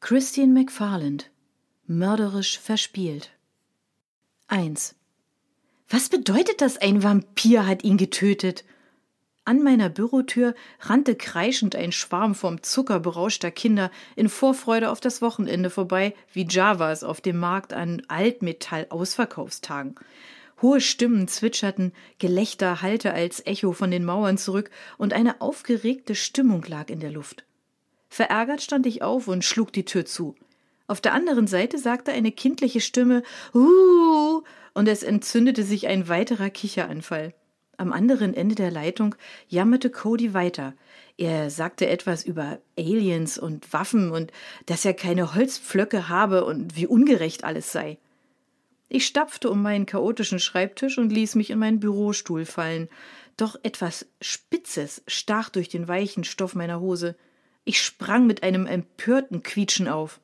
Christine McFarland Mörderisch verspielt 1. Was bedeutet das, ein Vampir hat ihn getötet? An meiner Bürotür rannte kreischend ein Schwarm vom Zucker berauschter Kinder in Vorfreude auf das Wochenende vorbei, wie Javas auf dem Markt an Altmetall-Ausverkaufstagen. Hohe Stimmen zwitscherten, Gelächter hallte als Echo von den Mauern zurück und eine aufgeregte Stimmung lag in der Luft. Verärgert stand ich auf und schlug die Tür zu. Auf der anderen Seite sagte eine kindliche Stimme Uh, und es entzündete sich ein weiterer Kicheranfall. Am anderen Ende der Leitung jammerte Cody weiter. Er sagte etwas über Aliens und Waffen und dass er keine Holzpflöcke habe und wie ungerecht alles sei. Ich stapfte um meinen chaotischen Schreibtisch und ließ mich in meinen Bürostuhl fallen. Doch etwas Spitzes stach durch den weichen Stoff meiner Hose. Ich sprang mit einem empörten Quietschen auf.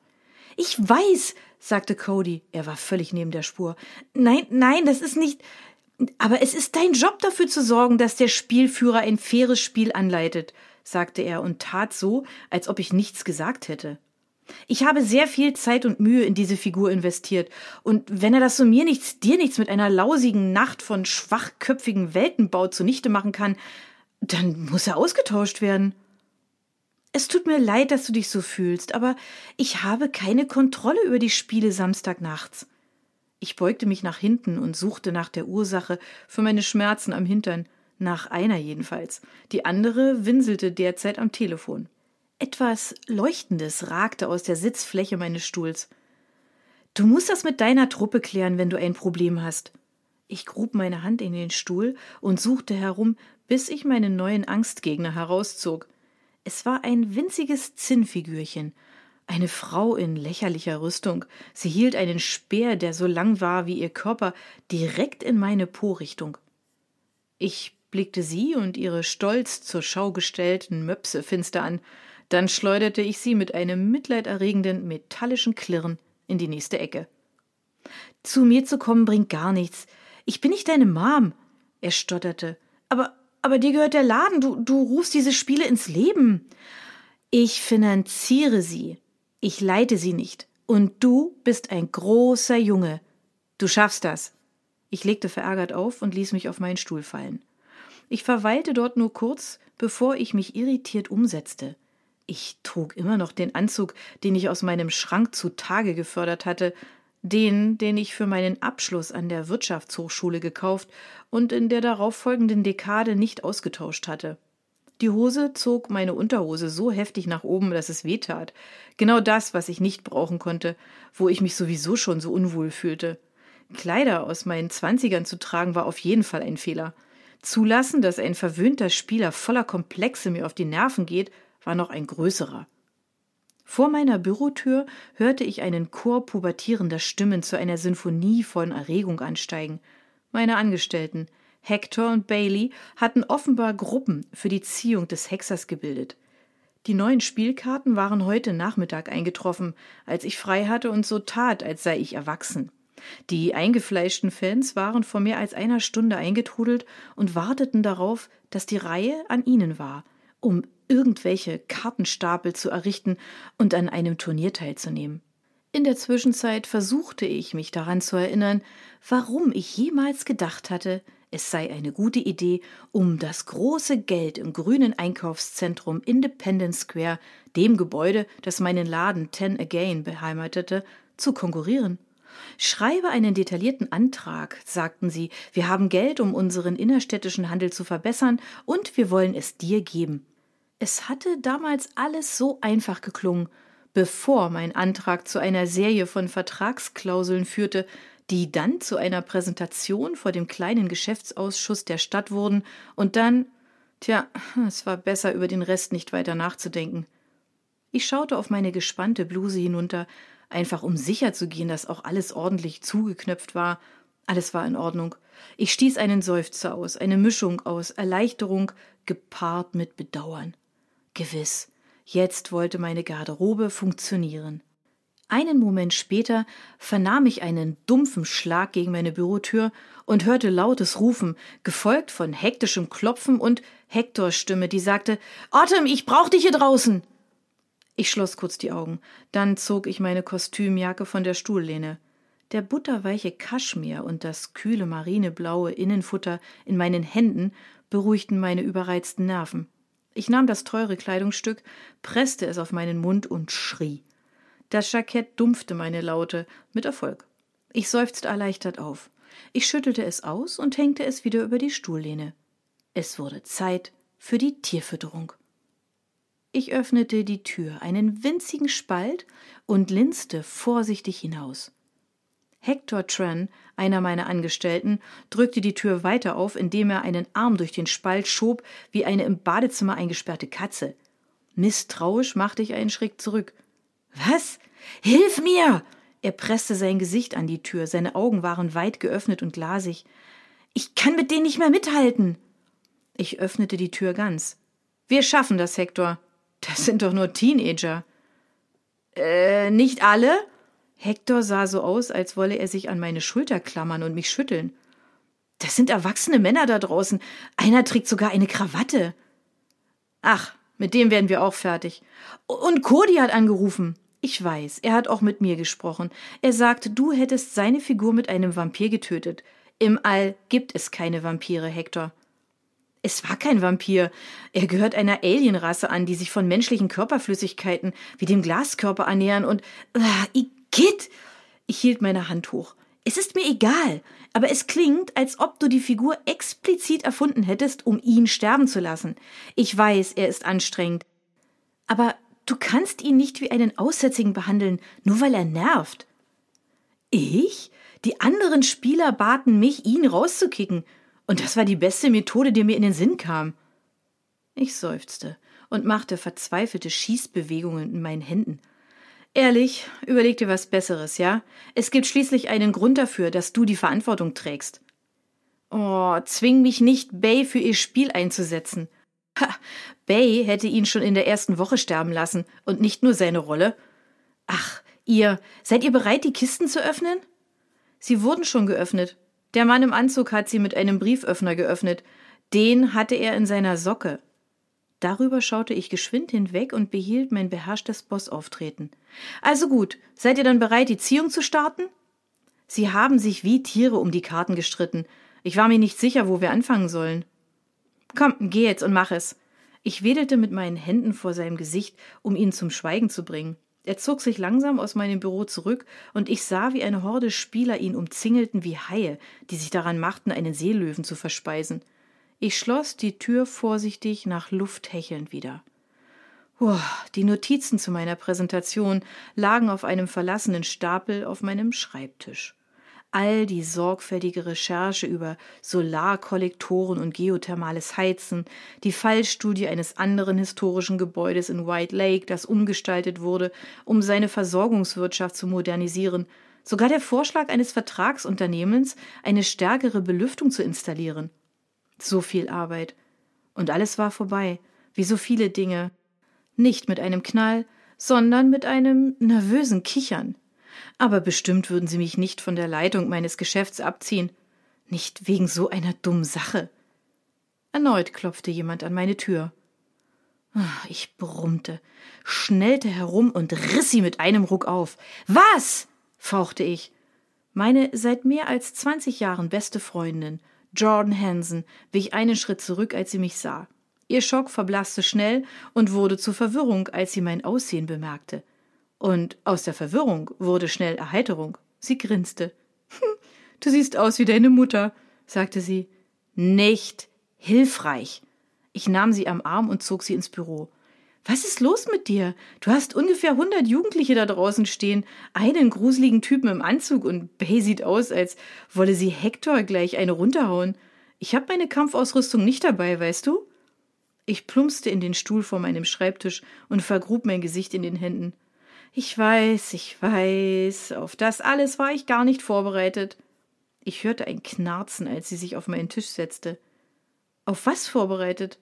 Ich weiß, sagte Cody. Er war völlig neben der Spur. Nein, nein, das ist nicht. Aber es ist dein Job dafür zu sorgen, dass der Spielführer ein faires Spiel anleitet, sagte er und tat so, als ob ich nichts gesagt hätte. Ich habe sehr viel Zeit und Mühe in diese Figur investiert, und wenn er das so mir nichts, dir nichts mit einer lausigen Nacht von schwachköpfigen Weltenbau zunichte machen kann, dann muss er ausgetauscht werden. Es tut mir leid, dass du dich so fühlst, aber ich habe keine Kontrolle über die Spiele Samstagnachts. Ich beugte mich nach hinten und suchte nach der Ursache für meine Schmerzen am Hintern, nach einer jedenfalls. Die andere winselte derzeit am Telefon. Etwas Leuchtendes ragte aus der Sitzfläche meines Stuhls. Du musst das mit deiner Truppe klären, wenn du ein Problem hast. Ich grub meine Hand in den Stuhl und suchte herum, bis ich meinen neuen Angstgegner herauszog. Es war ein winziges Zinnfigürchen, eine Frau in lächerlicher Rüstung. Sie hielt einen Speer, der so lang war wie ihr Körper, direkt in meine Po-Richtung. Ich blickte sie und ihre stolz zur Schau gestellten Möpse finster an. Dann schleuderte ich sie mit einem mitleiderregenden metallischen Klirren in die nächste Ecke. Zu mir zu kommen bringt gar nichts. Ich bin nicht deine Mom. Er stotterte. Aber, aber dir gehört der Laden. Du, du rufst diese Spiele ins Leben. Ich finanziere sie. Ich leite sie nicht. Und du bist ein großer Junge. Du schaffst das. Ich legte verärgert auf und ließ mich auf meinen Stuhl fallen. Ich verweilte dort nur kurz, bevor ich mich irritiert umsetzte. Ich trug immer noch den Anzug, den ich aus meinem Schrank zutage gefördert hatte, den, den ich für meinen Abschluss an der Wirtschaftshochschule gekauft und in der darauffolgenden Dekade nicht ausgetauscht hatte. Die Hose zog meine Unterhose so heftig nach oben, dass es weh tat. Genau das, was ich nicht brauchen konnte, wo ich mich sowieso schon so unwohl fühlte. Kleider aus meinen Zwanzigern zu tragen war auf jeden Fall ein Fehler. Zulassen, dass ein verwöhnter Spieler voller Komplexe mir auf die Nerven geht, war noch ein größerer. Vor meiner Bürotür hörte ich einen Chor pubertierender Stimmen zu einer Sinfonie von Erregung ansteigen. Meine Angestellten, Hector und Bailey hatten offenbar Gruppen für die Ziehung des Hexers gebildet. Die neuen Spielkarten waren heute Nachmittag eingetroffen, als ich frei hatte und so tat, als sei ich erwachsen. Die eingefleischten Fans waren vor mehr als einer Stunde eingetrudelt und warteten darauf, dass die Reihe an ihnen war, um irgendwelche Kartenstapel zu errichten und an einem Turnier teilzunehmen. In der Zwischenzeit versuchte ich mich daran zu erinnern, warum ich jemals gedacht hatte, es sei eine gute Idee, um das große Geld im grünen Einkaufszentrum Independence Square, dem Gebäude, das meinen Laden Ten Again beheimatete, zu konkurrieren. Schreibe einen detaillierten Antrag, sagten sie, wir haben Geld, um unseren innerstädtischen Handel zu verbessern, und wir wollen es dir geben. Es hatte damals alles so einfach geklungen, bevor mein Antrag zu einer Serie von Vertragsklauseln führte, die dann zu einer Präsentation vor dem kleinen Geschäftsausschuss der Stadt wurden und dann, tja, es war besser, über den Rest nicht weiter nachzudenken. Ich schaute auf meine gespannte Bluse hinunter, einfach um sicher zu gehen, dass auch alles ordentlich zugeknöpft war. Alles war in Ordnung. Ich stieß einen Seufzer aus, eine Mischung aus Erleichterung gepaart mit Bedauern. Gewiss, jetzt wollte meine Garderobe funktionieren. Einen Moment später vernahm ich einen dumpfen Schlag gegen meine Bürotür und hörte lautes Rufen, gefolgt von hektischem Klopfen und Hektors Stimme, die sagte Autumn, ich brauch dich hier draußen. Ich schloss kurz die Augen, dann zog ich meine Kostümjacke von der Stuhllehne. Der butterweiche Kaschmir und das kühle marineblaue Innenfutter in meinen Händen beruhigten meine überreizten Nerven. Ich nahm das teure Kleidungsstück, presste es auf meinen Mund und schrie. Das Jackett dumpfte meine Laute, mit Erfolg. Ich seufzte erleichtert auf. Ich schüttelte es aus und hängte es wieder über die Stuhllehne. Es wurde Zeit für die Tierfütterung. Ich öffnete die Tür, einen winzigen Spalt, und linste vorsichtig hinaus. Hector Tran, einer meiner Angestellten, drückte die Tür weiter auf, indem er einen Arm durch den Spalt schob, wie eine im Badezimmer eingesperrte Katze. Misstrauisch machte ich einen Schritt zurück. Was? Hilf mir! Er presste sein Gesicht an die Tür, seine Augen waren weit geöffnet und glasig. Ich kann mit denen nicht mehr mithalten. Ich öffnete die Tür ganz. Wir schaffen das, Hector. Das sind doch nur Teenager. Äh, nicht alle? Hector sah so aus, als wolle er sich an meine Schulter klammern und mich schütteln. Das sind erwachsene Männer da draußen. Einer trägt sogar eine Krawatte. Ach, mit dem werden wir auch fertig. Und Cody hat angerufen. Ich weiß, er hat auch mit mir gesprochen. Er sagt, du hättest seine Figur mit einem Vampir getötet. Im All gibt es keine Vampire, Hector. Es war kein Vampir. Er gehört einer Alienrasse an, die sich von menschlichen Körperflüssigkeiten wie dem Glaskörper ernähren und. Ah, Igitt! Ich hielt meine Hand hoch. Es ist mir egal, aber es klingt, als ob du die Figur explizit erfunden hättest, um ihn sterben zu lassen. Ich weiß, er ist anstrengend. Aber du kannst ihn nicht wie einen Aussätzigen behandeln, nur weil er nervt. Ich? Die anderen Spieler baten mich, ihn rauszukicken. Und das war die beste Methode, die mir in den Sinn kam. Ich seufzte und machte verzweifelte Schießbewegungen in meinen Händen. Ehrlich, überleg dir was Besseres, ja? Es gibt schließlich einen Grund dafür, dass du die Verantwortung trägst. Oh, zwing mich nicht, Bay für ihr Spiel einzusetzen. Ha, Bay hätte ihn schon in der ersten Woche sterben lassen und nicht nur seine Rolle. Ach, ihr, seid ihr bereit, die Kisten zu öffnen? Sie wurden schon geöffnet, der Mann im Anzug hat sie mit einem Brieföffner geöffnet. Den hatte er in seiner Socke. Darüber schaute ich geschwind hinweg und behielt mein beherrschtes Bossauftreten. Also gut, seid ihr dann bereit, die Ziehung zu starten? Sie haben sich wie Tiere um die Karten gestritten. Ich war mir nicht sicher, wo wir anfangen sollen. Komm, geh jetzt und mach es. Ich wedelte mit meinen Händen vor seinem Gesicht, um ihn zum Schweigen zu bringen. Er zog sich langsam aus meinem Büro zurück, und ich sah, wie eine Horde Spieler ihn umzingelten wie Haie, die sich daran machten, einen Seelöwen zu verspeisen. Ich schloss die Tür vorsichtig nach Luft hechelnd wieder. Die Notizen zu meiner Präsentation lagen auf einem verlassenen Stapel auf meinem Schreibtisch all die sorgfältige Recherche über Solarkollektoren und geothermales Heizen, die Fallstudie eines anderen historischen Gebäudes in White Lake, das umgestaltet wurde, um seine Versorgungswirtschaft zu modernisieren, sogar der Vorschlag eines Vertragsunternehmens, eine stärkere Belüftung zu installieren. So viel Arbeit. Und alles war vorbei, wie so viele Dinge. Nicht mit einem Knall, sondern mit einem nervösen Kichern. Aber bestimmt würden sie mich nicht von der Leitung meines Geschäfts abziehen. Nicht wegen so einer dummen Sache. Erneut klopfte jemand an meine Tür. Ah, ich brummte, schnellte herum und riss sie mit einem Ruck auf. Was? fauchte ich. Meine seit mehr als zwanzig Jahren beste Freundin, Jordan Hansen, wich einen Schritt zurück, als sie mich sah. Ihr Schock verblasste schnell und wurde zur Verwirrung, als sie mein Aussehen bemerkte. Und aus der Verwirrung wurde schnell Erheiterung. Sie grinste. Hm, du siehst aus wie deine Mutter, sagte sie. Nicht hilfreich. Ich nahm sie am Arm und zog sie ins Büro. Was ist los mit dir? Du hast ungefähr hundert Jugendliche da draußen stehen, einen gruseligen Typen im Anzug und Bay sieht aus, als wolle sie Hector gleich eine runterhauen. Ich habe meine Kampfausrüstung nicht dabei, weißt du? Ich plumpste in den Stuhl vor meinem Schreibtisch und vergrub mein Gesicht in den Händen. Ich weiß, ich weiß, auf das alles war ich gar nicht vorbereitet. Ich hörte ein Knarzen, als sie sich auf meinen Tisch setzte. Auf was vorbereitet?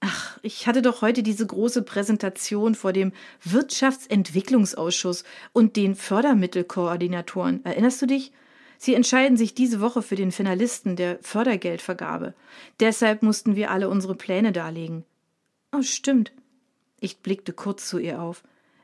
Ach, ich hatte doch heute diese große Präsentation vor dem Wirtschaftsentwicklungsausschuss und den Fördermittelkoordinatoren. Erinnerst du dich? Sie entscheiden sich diese Woche für den Finalisten der Fördergeldvergabe. Deshalb mussten wir alle unsere Pläne darlegen. Oh, stimmt. Ich blickte kurz zu ihr auf.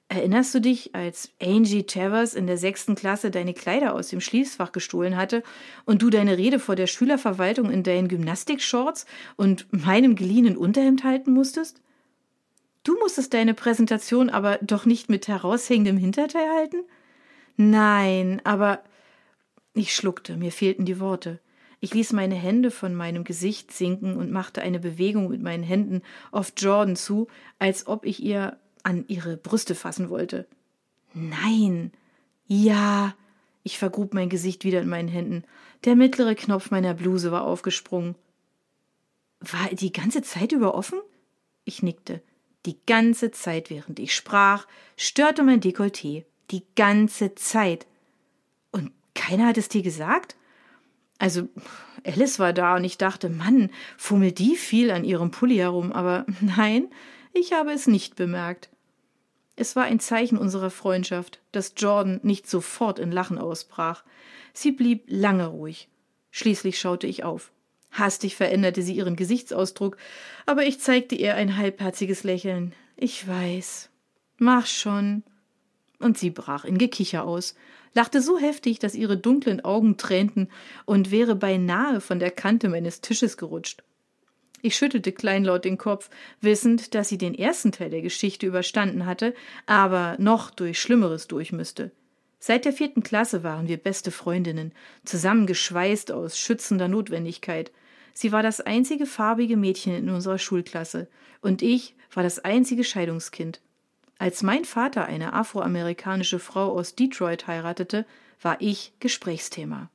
Erinnerst du dich, als Angie Travers in der sechsten Klasse deine Kleider aus dem Schließfach gestohlen hatte und du deine Rede vor der Schülerverwaltung in deinen Gymnastikshorts und meinem geliehenen Unterhemd halten musstest? Du musstest deine Präsentation aber doch nicht mit heraushängendem Hinterteil halten? Nein, aber ich schluckte, mir fehlten die Worte. Ich ließ meine Hände von meinem Gesicht sinken und machte eine Bewegung mit meinen Händen auf Jordan zu, als ob ich ihr an ihre Brüste fassen wollte. Nein. Ja. Ich vergrub mein Gesicht wieder in meinen Händen. Der mittlere Knopf meiner Bluse war aufgesprungen. War die ganze Zeit über offen? Ich nickte. Die ganze Zeit, während ich sprach, störte mein Dekolleté. Die ganze Zeit. Und keiner hat es dir gesagt? Also, Alice war da und ich dachte, Mann, fummelt die viel an ihrem Pulli herum, aber nein, ich habe es nicht bemerkt. Es war ein Zeichen unserer Freundschaft, dass Jordan nicht sofort in Lachen ausbrach. Sie blieb lange ruhig. Schließlich schaute ich auf. Hastig veränderte sie ihren Gesichtsausdruck, aber ich zeigte ihr ein halbherziges Lächeln. Ich weiß. Mach schon. Und sie brach in Gekicher aus, lachte so heftig, dass ihre dunklen Augen tränten und wäre beinahe von der Kante meines Tisches gerutscht. Ich schüttelte kleinlaut den Kopf, wissend, dass sie den ersten Teil der Geschichte überstanden hatte, aber noch durch Schlimmeres durch müsste. Seit der vierten Klasse waren wir beste Freundinnen, zusammengeschweißt aus schützender Notwendigkeit. Sie war das einzige farbige Mädchen in unserer Schulklasse, und ich war das einzige Scheidungskind. Als mein Vater eine afroamerikanische Frau aus Detroit heiratete, war ich Gesprächsthema.